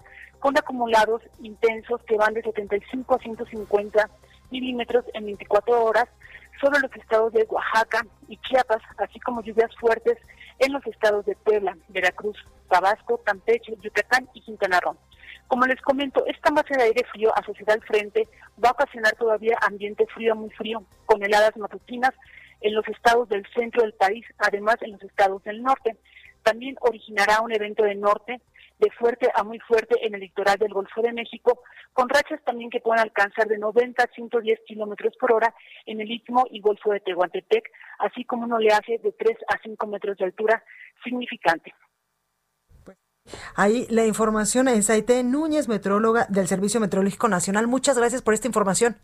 Speaker 11: con acumulados intensos que van de 75 a 150 milímetros en 24 horas sobre los estados de Oaxaca y Chiapas, así como lluvias fuertes en los estados de Puebla, Veracruz, Tabasco, Campeche, Yucatán y Quintana Roo. Como les comento, esta masa de aire frío asociada al frente va a ocasionar todavía ambiente frío muy frío, con heladas matutinas en los estados del centro del país, además en los estados del norte. También originará un evento de norte de fuerte a muy fuerte en el litoral del Golfo de México, con rachas también que pueden alcanzar de 90 a 110 kilómetros por hora en el Istmo y Golfo de Tehuantepec, así como un oleaje de 3 a 5 metros de altura significante.
Speaker 1: Ahí la información es Saite Núñez, metróloga del Servicio Meteorológico Nacional. Muchas gracias por esta información.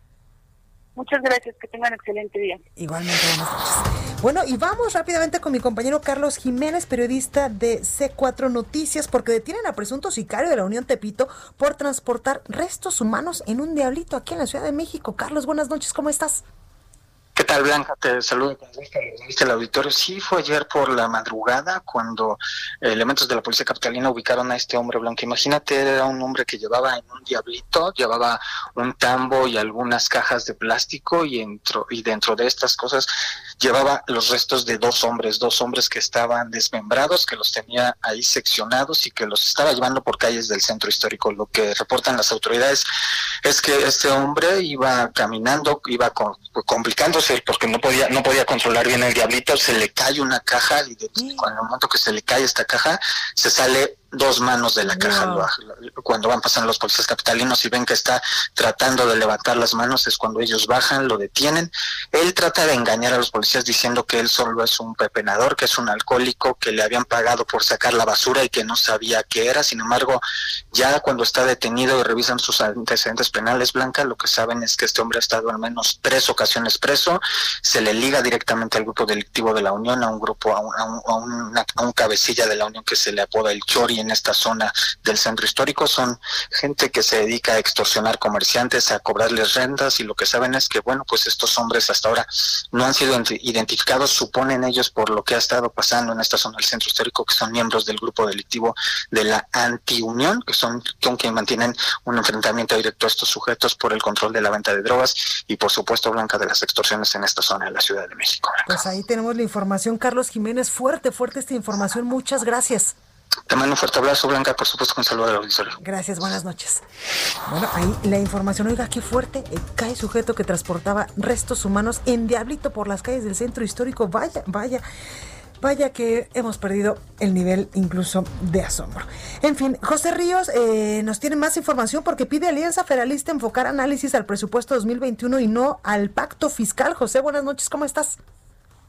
Speaker 11: Muchas gracias, que tengan excelente día.
Speaker 1: Igualmente, buenas noches. Bueno, y vamos rápidamente con mi compañero Carlos Jiménez, periodista de C4 Noticias, porque detienen a presunto sicario de la Unión Tepito por transportar restos humanos en un diablito aquí en la Ciudad de México. Carlos, buenas noches, ¿cómo estás?
Speaker 12: ¿Qué tal, Blanca? Te saludo con gusto el auditorio. Sí, fue ayer por la madrugada cuando elementos de la policía capitalina ubicaron a este hombre blanco. Imagínate, era un hombre que llevaba en un diablito, llevaba un tambo y algunas cajas de plástico y, y dentro de estas cosas llevaba los restos de dos hombres, dos hombres que estaban desmembrados, que los tenía ahí seccionados y que los estaba llevando por calles del centro histórico. Lo que reportan las autoridades es que este hombre iba caminando, iba complicándose porque no podía no podía controlar bien el diablito, se le cae una caja y de, cuando el momento que se le cae esta caja se sale dos manos de la caja. Cuando van pasando los policías capitalinos y ven que está tratando de levantar las manos, es cuando ellos bajan, lo detienen. Él trata de engañar a los policías diciendo que él solo es un pepenador, que es un alcohólico, que le habían pagado por sacar la basura y que no sabía qué era. Sin embargo, ya cuando está detenido y revisan sus antecedentes penales, Blanca, lo que saben es que este hombre ha estado al menos tres ocasiones preso. Se le liga directamente al grupo delictivo de la Unión, a un grupo, a un, a un cabecilla de la Unión que se le apoda el Chori en esta zona del centro histórico. Son gente que se dedica a extorsionar comerciantes, a cobrarles rentas y lo que saben es que, bueno, pues estos hombres hasta ahora no han sido identificados, suponen ellos por lo que ha estado pasando en esta zona del centro histórico, que son miembros del grupo delictivo de la antiunión, que son con quien mantienen un enfrentamiento directo a estos sujetos por el control de la venta de drogas y por supuesto blanca de las extorsiones en esta zona de la Ciudad de México.
Speaker 1: Pues ahí tenemos la información, Carlos Jiménez, fuerte, fuerte esta información, muchas gracias.
Speaker 12: Te mando un fuerte abrazo, Blanca, por supuesto, con saludo al auditorio.
Speaker 1: Gracias, buenas noches. Bueno, ahí la información, oiga, qué fuerte. Eh, cae sujeto que transportaba restos humanos en diablito por las calles del centro histórico. Vaya, vaya. Vaya que hemos perdido el nivel incluso de asombro. En fin, José Ríos eh, nos tiene más información porque pide Alianza Federalista enfocar análisis al presupuesto 2021 y no al pacto fiscal. José, buenas noches, ¿cómo estás?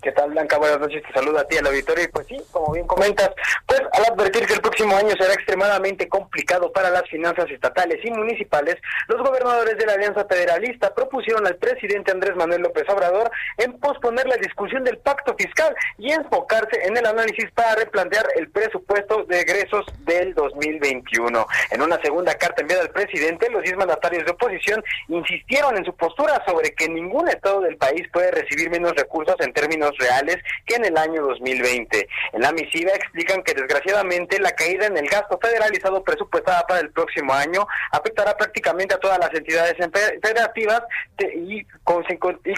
Speaker 13: ¿Qué tal, Blanca? Buenas noches, te saluda a ti, al auditorio. Y pues sí, como bien comentas, pues al advertir que el próximo año será extremadamente complicado para las finanzas estatales y municipales, los gobernadores de la Alianza Federalista propusieron al presidente Andrés Manuel López Obrador en posponer la discusión del pacto fiscal y enfocarse en el análisis para replantear el presupuesto de egresos del 2021. En una segunda carta enviada al presidente, los diez mandatarios de oposición insistieron en su postura sobre que ningún estado del país puede recibir menos recursos en términos reales que en el año 2020. En la misiva explican que desgraciadamente la caída en el gasto federalizado presupuestada para el próximo año afectará prácticamente a todas las entidades federativas y,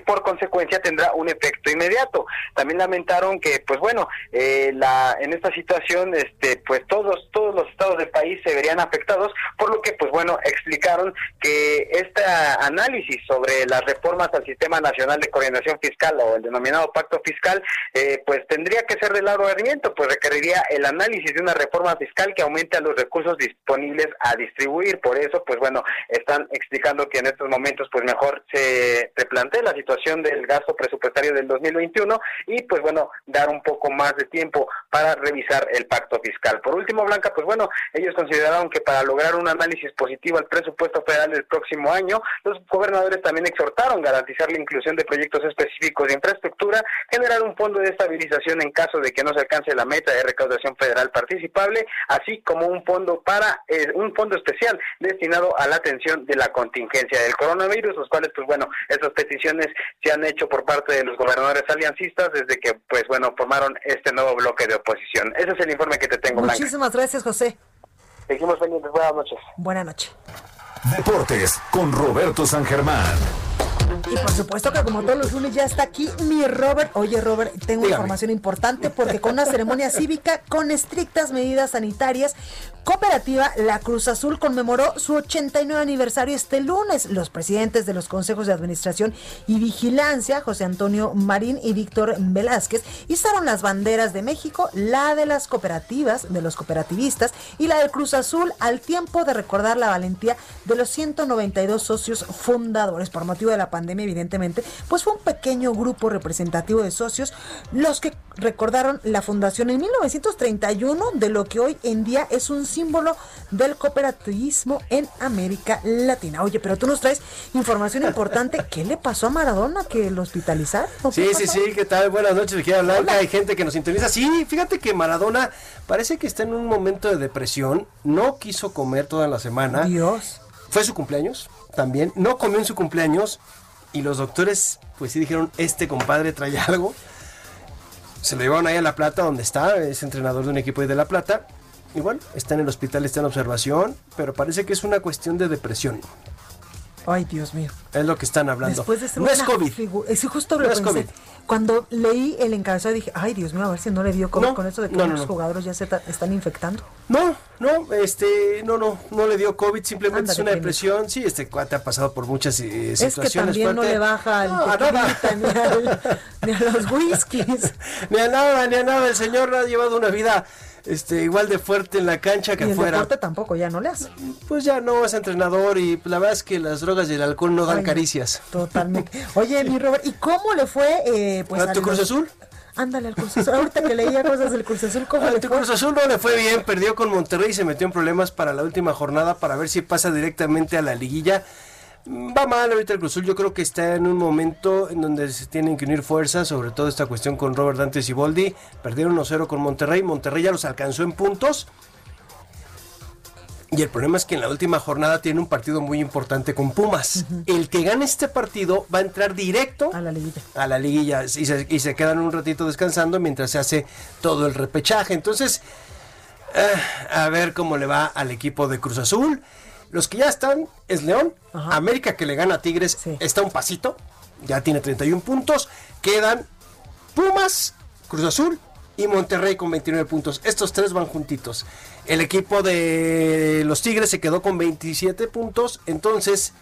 Speaker 13: por consecuencia tendrá un efecto inmediato. También lamentaron que, pues bueno, eh, la, en esta situación, este, pues todos todos los estados del país se verían afectados, por lo que, pues bueno, explicaron que este análisis sobre las reformas al Sistema Nacional de Coordinación Fiscal o el denominado Pacto fiscal, eh, pues tendría que ser de largo aliento, pues requeriría el análisis de una reforma fiscal que aumente los recursos disponibles a distribuir. Por eso, pues bueno, están explicando que en estos momentos, pues mejor se replantee la situación del gasto presupuestario del 2021 y, pues bueno, dar un poco más de tiempo para revisar el pacto fiscal. Por último, Blanca, pues bueno, ellos consideraron que para lograr un análisis positivo al presupuesto federal del próximo año, los gobernadores también exhortaron garantizar la inclusión de proyectos específicos de infraestructura generar un fondo de estabilización en caso de que no se alcance la meta de recaudación federal participable, así como un fondo para eh, un fondo especial destinado a la atención de la contingencia del coronavirus, los cuales pues bueno, estas peticiones se han hecho por parte de los gobernadores aliancistas desde que pues bueno, formaron este nuevo bloque de oposición. Ese es el informe que te tengo,
Speaker 1: Muchísimas gracias, José.
Speaker 13: Seguimos pendientes. Buenas noches.
Speaker 1: Buenas noches.
Speaker 2: Deportes con Roberto San Germán.
Speaker 1: Y por supuesto que como todos los lunes ya está aquí mi Robert. Oye Robert, tengo información importante porque con una ceremonia cívica con estrictas medidas sanitarias, Cooperativa La Cruz Azul conmemoró su 89 aniversario este lunes. Los presidentes de los consejos de administración y vigilancia, José Antonio Marín y Víctor Velázquez, izaron las banderas de México, la de las cooperativas, de los cooperativistas y la del Cruz Azul al tiempo de recordar la valentía de los 192 socios fundadores por motivo de la pandemia, evidentemente, pues fue un pequeño grupo representativo de socios los que recordaron la fundación en 1931 de lo que hoy en día es un símbolo del cooperativismo en América Latina. Oye, pero tú nos traes información importante. ¿Qué le pasó a Maradona que lo hospitalizaron?
Speaker 14: Sí, sí, sí, ¿qué tal? Buenas noches, Vigía Blanca. Hay gente que nos sintoniza. Sí, fíjate que Maradona parece que está en un momento de depresión. No quiso comer toda la semana.
Speaker 1: Dios.
Speaker 14: Fue su cumpleaños también. No comió en su cumpleaños y los doctores, pues sí dijeron, este compadre trae algo. Se lo llevaron ahí a La Plata, donde está, es entrenador de un equipo de La Plata. Y bueno, está en el hospital, está en observación, pero parece que es una cuestión de depresión.
Speaker 1: Ay, Dios mío.
Speaker 14: Es lo que están hablando.
Speaker 1: Después de ser
Speaker 14: no es COVID.
Speaker 1: Es justo lo
Speaker 14: No es. COVID.
Speaker 1: Cuando leí el encabezado dije, ay, Dios mío, a ver si no le dio COVID
Speaker 14: No,
Speaker 1: con eso de que
Speaker 14: no, no.
Speaker 1: jugadores ya se están infectando.
Speaker 14: No, no, este, no, no, no le dio COVID, simplemente es una depresión. Sí, este cuate ha pasado por muchas eh,
Speaker 1: Es que
Speaker 14: situaciones
Speaker 1: también no le baja al tequilita, ni, al- ni a los whiskies.
Speaker 14: Ni a nada, ni a nada. El señor ha llevado una vida este, igual de fuerte en la cancha que
Speaker 1: Y el
Speaker 14: afuera.
Speaker 1: deporte tampoco ya no le hace.
Speaker 14: Pues ya no es entrenador y pues, la verdad es que las drogas y el alcohol no dan
Speaker 1: Ay,
Speaker 14: caricias.
Speaker 1: Totalmente. Oye, mi Robert, ¿y cómo le fue? Eh, pues,
Speaker 14: ¿A tu Cruz Azul?
Speaker 1: Ándale al Cruz Azul. Ahorita que leía cosas del Cruz Azul, ¿cómo
Speaker 14: A
Speaker 1: le
Speaker 14: tu
Speaker 1: fue?
Speaker 14: Cruz Azul no le fue bien, perdió con Monterrey y se metió en problemas para la última jornada para ver si pasa directamente a la liguilla. Mm, Va mal ahorita el Cruz Azul, yo creo que está en un momento en donde se tienen que unir fuerzas, sobre todo esta cuestión con Robert Dante Siboldi. Perdieron 1-0 con Monterrey, Monterrey ya los alcanzó en puntos. Y el problema es que en la última jornada tiene un partido muy importante con Pumas. El que gane este partido va a entrar directo
Speaker 1: a la liguilla.
Speaker 14: A la liguilla y se, y se quedan un ratito descansando mientras se hace todo el repechaje. Entonces, eh, a ver cómo le va al equipo de Cruz Azul. Los que ya están es León. América que le gana a Tigres está un pasito. Ya tiene 31 puntos. Quedan Pumas, Cruz Azul y Monterrey con 29 puntos. Estos tres van juntitos. El equipo de los Tigres se quedó con 27 puntos. Entonces,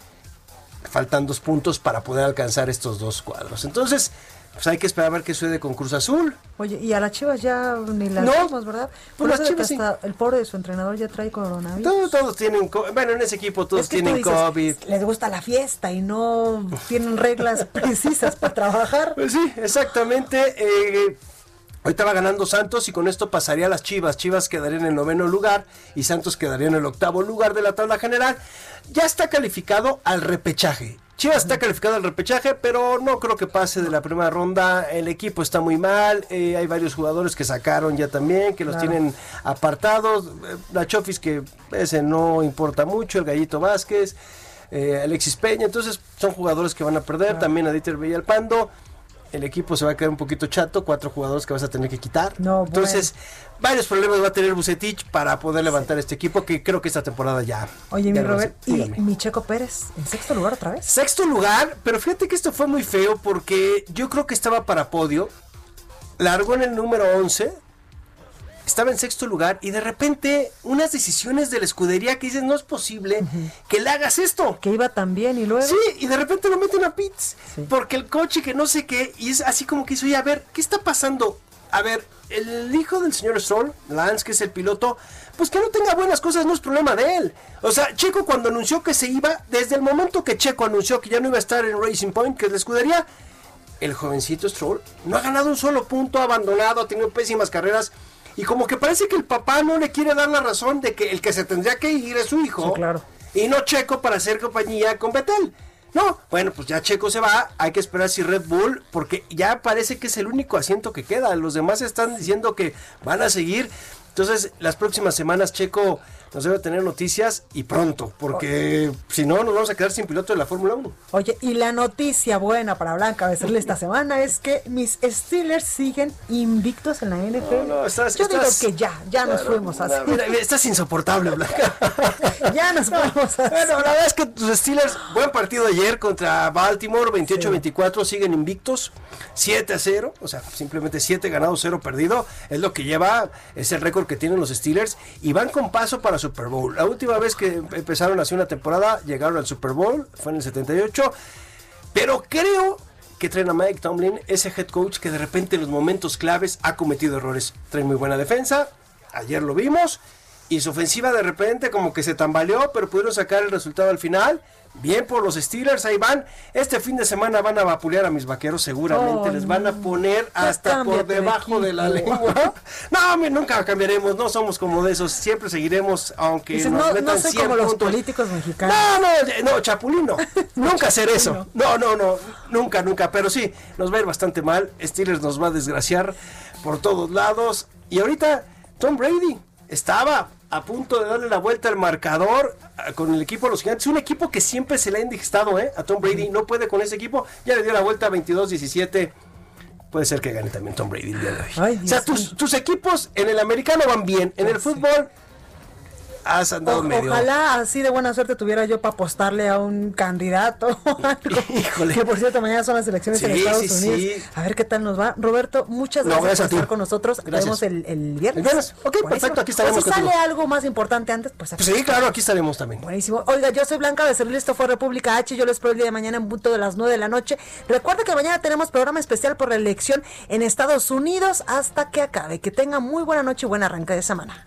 Speaker 14: faltan dos puntos para poder alcanzar estos dos cuadros. Entonces, pues hay que esperar a ver qué sucede con Cruz Azul.
Speaker 1: Oye, y a las chivas ya ni las
Speaker 14: No,
Speaker 1: vemos, ¿verdad? Por
Speaker 14: pues las Chivas
Speaker 1: hasta el pobre de su entrenador ya trae coronavirus.
Speaker 14: Todos, todos tienen, bueno, en ese equipo todos
Speaker 1: Es que tú
Speaker 14: tienen
Speaker 1: dices,
Speaker 14: COVID.
Speaker 1: Les gusta la fiesta y no tienen reglas precisas para trabajar.
Speaker 14: Pues sí, exactamente. eh, ahorita va ganando Santos y con esto pasaría a las Chivas. Chivas quedaría en el noveno lugar y Santos quedaría en el octavo lugar de la tabla general. Ya está calificado al repechaje. Chivas está calificado al repechaje, pero no creo que pase de la primera ronda. El equipo está muy mal. eh, hay varios jugadores que sacaron ya también, que los
Speaker 1: Claro.
Speaker 14: tienen apartados. Eh, La Chofis, que ese no importa mucho. El Gallito Vázquez, eh, Alexis Peña. Entonces, son jugadores que van a perder. También a Dieter Villalpando. El equipo se va a quedar un poquito chato. Cuatro jugadores que vas a tener que quitar.
Speaker 1: No,
Speaker 14: Entonces, varios problemas va a tener Bucetich para poder levantar este equipo. Que creo que esta temporada ya.
Speaker 1: Oye, mi
Speaker 14: ya lo
Speaker 1: Robert, y
Speaker 14: Dígame.
Speaker 1: mi Checo Pérez, en sexto lugar otra vez.
Speaker 14: Sexto lugar, pero fíjate que esto fue muy feo porque yo creo que estaba para podio. Largó en el número 11. Estaba en sexto lugar y de repente unas decisiones de la escudería que dices no es posible que le hagas esto.
Speaker 1: Que iba tan bien y luego.
Speaker 14: Sí, y de repente lo meten a pits. Porque el coche que no sé qué, y es así como que dice, oye, a ver, ¿qué está pasando? A ver, el hijo del señor Stroll, Lance, que es el piloto, pues que no tenga buenas cosas no es problema de él. O sea, Checo cuando anunció que se iba, desde el momento que Checo anunció que ya no iba a estar en Racing Point, que es la escudería, el jovencito Stroll no ha ganado un solo punto, ha abandonado, ha tenido pésimas carreras. Y como que parece que el papá no le quiere dar la razón de que el que se tendría que ir es su hijo.
Speaker 1: claro.
Speaker 14: Y no Checo para hacer compañía con Betel. No, bueno, pues ya Checo se va, hay que esperar si Red Bull, porque ya parece que es el único asiento que queda. Los demás están diciendo que van a seguir. Entonces, las próximas semanas Checo nos debe tener noticias y pronto, porque si no nos vamos a quedar sin piloto de la Fórmula 1.
Speaker 1: Oye, y la noticia buena para Blanca Becerril esta semana es que mis Steelers siguen invictos en la NFL.
Speaker 14: No, estás-
Speaker 1: Yo
Speaker 14: estás-
Speaker 1: digo que ya, ya nos fuimos así.
Speaker 14: Mira, mira, estás insoportable, Blanca.
Speaker 1: ya nos fuimos así.
Speaker 14: Bueno, la verdad es que tus Steelers, buen partido ayer contra Baltimore, 28-24, siguen invictos, 7 a 0, o sea, simplemente 7 ganados, 0 perdido, es lo que lleva, es el récord que tienen los Steelers, y van con paso para Super Bowl. La última vez que empezaron así una temporada, llegaron al Super Bowl, fue en el 78, pero creo que traen a Mike Tomlin, ese head coach que de repente en los momentos claves ha cometido errores. Trae muy buena defensa, ayer lo vimos, y su ofensiva de repente como que se tambaleó, pero pudieron sacar el resultado al final. Bien por los Steelers, ahí van. Este fin de semana van a vapulear a mis vaqueros seguramente.
Speaker 1: Oh,
Speaker 14: Les van a poner hasta por
Speaker 1: de
Speaker 14: debajo de, la lengua. No, nunca cambiaremos, no somos como de esos. Siempre seguiremos, aunque nos
Speaker 1: no,
Speaker 14: metan
Speaker 1: no soy
Speaker 14: 100
Speaker 1: como los
Speaker 14: puntos.
Speaker 1: políticos mexicanos.
Speaker 14: No, no, no, Chapulino. nunca hacer eso. No, no, no, nunca, nunca. Pero sí, nos va a ir bastante mal. Steelers nos va a desgraciar por todos lados. Y ahorita, Tom Brady estaba a punto de darle la vuelta al marcador con el equipo de los gigantes. Un equipo que siempre se le ha indicado ¿eh? a Tom Brady. No puede con ese equipo. Ya le dio la vuelta 22-17. Puede ser que gane también Tom Brady el día de hoy. o sea, tus, tus, equipos en el americano van bien. En el fútbol has andado medio.
Speaker 1: Ojalá así de buena suerte tuviera yo para apostarle a un candidato. Híjole. Que por cierto, mañana son las elecciones en Estados Unidos. A ver qué tal nos va. Roberto, muchas gracias, por estar con nosotros. Nos vemos el, el, viernes. El
Speaker 14: viernes. Ok, perfecto. Aquí estaremos.
Speaker 1: si sale algo más importante antes, pues,
Speaker 14: pues Sí, claro, aquí estaremos también.
Speaker 1: Buenísimo. Oiga, yo soy Blanca de Ser Esto fue República H. Yo les espero el día de mañana en punto de las 9 de la noche. Recuerda que mañana tenemos programa especial por la elección en Estados Unidos hasta que acabe. Que tenga muy buena noche y buen arranque de semana.